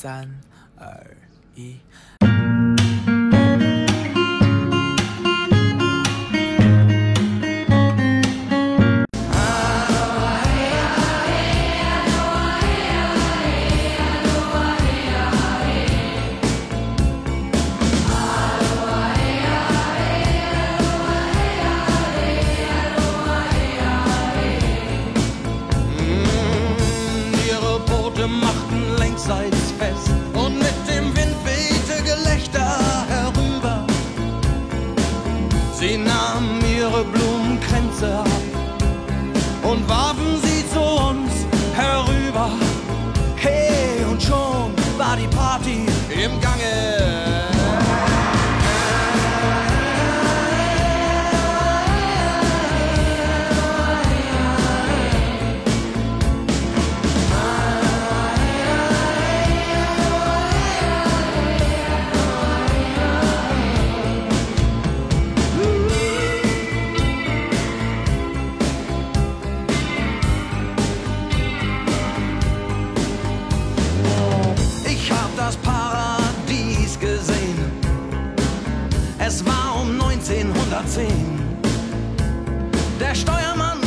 三二一。Boote machten längsseits fest und mit dem Wind wehte Gelächter herüber. Sie nahmen ihre Blumenkränze Es war um 1910. Der Steuermann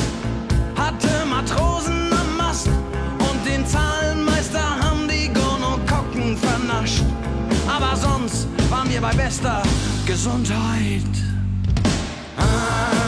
hatte Matrosen am Mast und den Zahlenmeister haben die Gonokokken vernascht. Aber sonst waren wir bei bester Gesundheit. Ah.